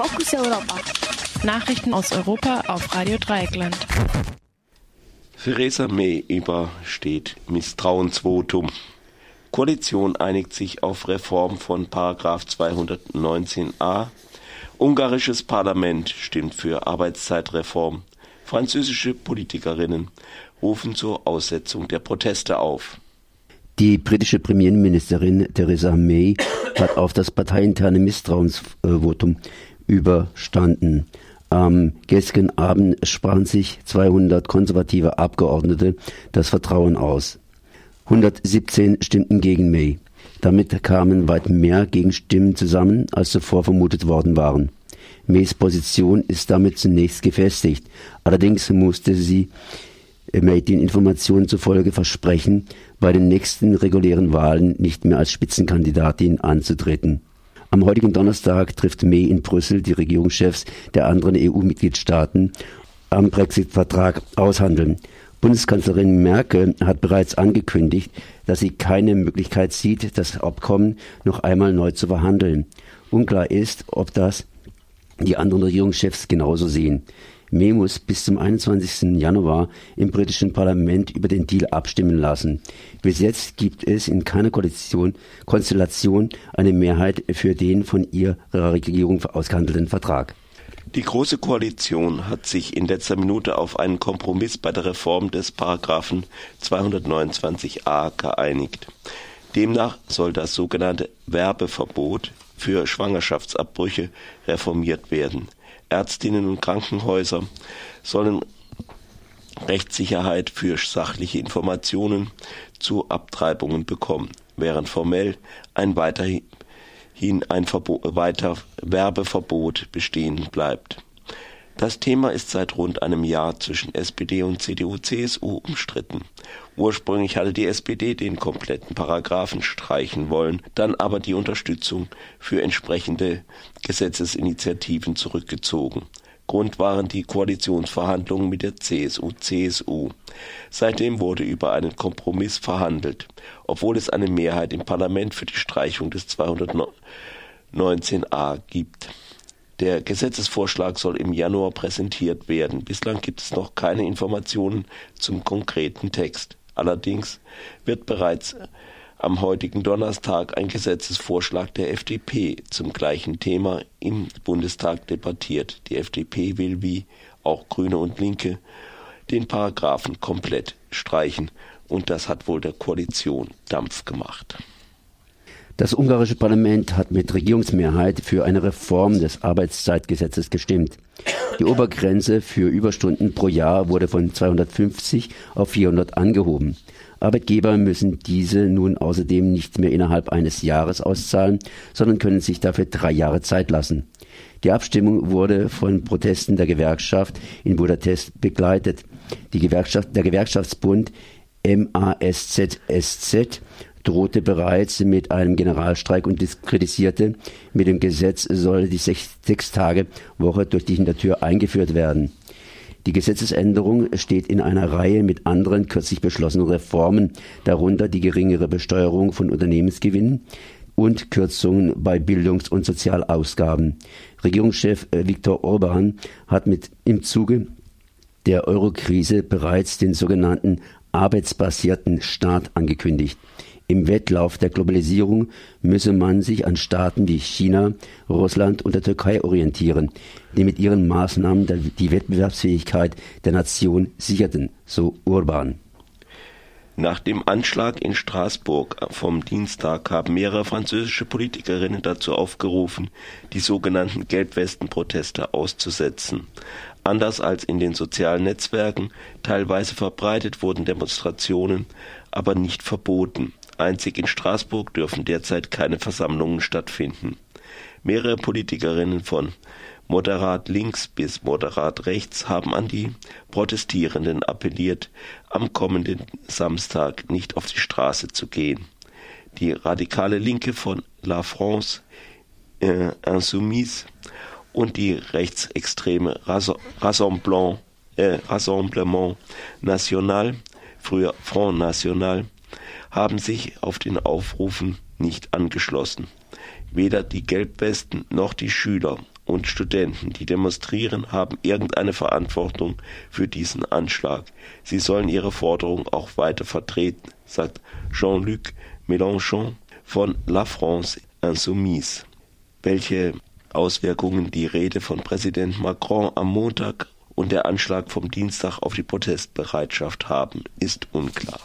Fokus Europa. Nachrichten aus Europa auf Radio Dreieckland. Theresa May übersteht Misstrauensvotum. Koalition einigt sich auf Reform von Paragraph 219a. Ungarisches Parlament stimmt für Arbeitszeitreform. Französische Politikerinnen rufen zur Aussetzung der Proteste auf. Die britische Premierministerin Theresa May hat auf das parteiinterne Misstrauensvotum überstanden. Am gestrigen Abend sprachen sich 200 konservative Abgeordnete das Vertrauen aus. 117 stimmten gegen May. Damit kamen weit mehr Gegenstimmen zusammen, als zuvor vermutet worden waren. Mays Position ist damit zunächst gefestigt. Allerdings musste sie May den Informationen zufolge versprechen, bei den nächsten regulären Wahlen nicht mehr als Spitzenkandidatin anzutreten. Am heutigen Donnerstag trifft May in Brüssel die Regierungschefs der anderen EU-Mitgliedstaaten am Brexit-Vertrag aushandeln. Bundeskanzlerin Merkel hat bereits angekündigt, dass sie keine Möglichkeit sieht, das Abkommen noch einmal neu zu verhandeln. Unklar ist, ob das die anderen Regierungschefs genauso sehen. Muss bis zum 21. Januar im britischen Parlament über den Deal abstimmen lassen. Bis jetzt gibt es in keiner Koalition, Konstellation eine Mehrheit für den von ihrer Regierung ausgehandelten Vertrag. Die Große Koalition hat sich in letzter Minute auf einen Kompromiss bei der Reform des Paragraphen 229a geeinigt. Demnach soll das sogenannte Werbeverbot für Schwangerschaftsabbrüche reformiert werden. Ärztinnen und Krankenhäuser sollen Rechtssicherheit für sachliche Informationen zu Abtreibungen bekommen, während formell ein weiterhin ein Verbo weiter Werbeverbot bestehen bleibt. Das Thema ist seit rund einem Jahr zwischen SPD und CDU-CSU umstritten. Ursprünglich hatte die SPD den kompletten Paragraphen streichen wollen, dann aber die Unterstützung für entsprechende Gesetzesinitiativen zurückgezogen. Grund waren die Koalitionsverhandlungen mit der CSU-CSU. Seitdem wurde über einen Kompromiss verhandelt, obwohl es eine Mehrheit im Parlament für die Streichung des 219a gibt. Der Gesetzesvorschlag soll im Januar präsentiert werden. Bislang gibt es noch keine Informationen zum konkreten Text. Allerdings wird bereits am heutigen Donnerstag ein Gesetzesvorschlag der FDP zum gleichen Thema im Bundestag debattiert. Die FDP will wie auch Grüne und Linke den Paragraphen komplett streichen und das hat wohl der Koalition Dampf gemacht. Das ungarische Parlament hat mit Regierungsmehrheit für eine Reform des Arbeitszeitgesetzes gestimmt. Die Obergrenze für Überstunden pro Jahr wurde von 250 auf 400 angehoben. Arbeitgeber müssen diese nun außerdem nicht mehr innerhalb eines Jahres auszahlen, sondern können sich dafür drei Jahre Zeit lassen. Die Abstimmung wurde von Protesten der Gewerkschaft in Budapest begleitet. Die Gewerkschaft, der Gewerkschaftsbund MASZSZ drohte bereits mit einem Generalstreik und diskreditierte, mit dem Gesetz solle die Sechs-Tage-Woche durch die Hintertür eingeführt werden. Die Gesetzesänderung steht in einer Reihe mit anderen kürzlich beschlossenen Reformen, darunter die geringere Besteuerung von Unternehmensgewinnen und Kürzungen bei Bildungs- und Sozialausgaben. Regierungschef äh, Viktor Orban hat mit im Zuge der Eurokrise bereits den sogenannten arbeitsbasierten Staat angekündigt. Im Wettlauf der Globalisierung müsse man sich an Staaten wie China, Russland und der Türkei orientieren, die mit ihren Maßnahmen die Wettbewerbsfähigkeit der Nation sicherten, so Urban. Nach dem Anschlag in Straßburg vom Dienstag haben mehrere französische Politikerinnen dazu aufgerufen, die sogenannten Gelbwesten-Proteste auszusetzen. Anders als in den sozialen Netzwerken teilweise verbreitet wurden Demonstrationen, aber nicht verboten. Einzig in Straßburg dürfen derzeit keine Versammlungen stattfinden. Mehrere Politikerinnen von moderat links bis moderat rechts haben an die Protestierenden appelliert, am kommenden Samstag nicht auf die Straße zu gehen. Die radikale Linke von La France äh, Insoumise und die rechtsextreme Rassemblement, äh, Rassemblement National, früher Front National, haben sich auf den Aufrufen nicht angeschlossen. Weder die Gelbwesten noch die Schüler und Studenten, die demonstrieren, haben irgendeine Verantwortung für diesen Anschlag. Sie sollen ihre Forderung auch weiter vertreten, sagt Jean-Luc Mélenchon von La France Insoumise. Welche Auswirkungen die Rede von Präsident Macron am Montag und der Anschlag vom Dienstag auf die Protestbereitschaft haben, ist unklar.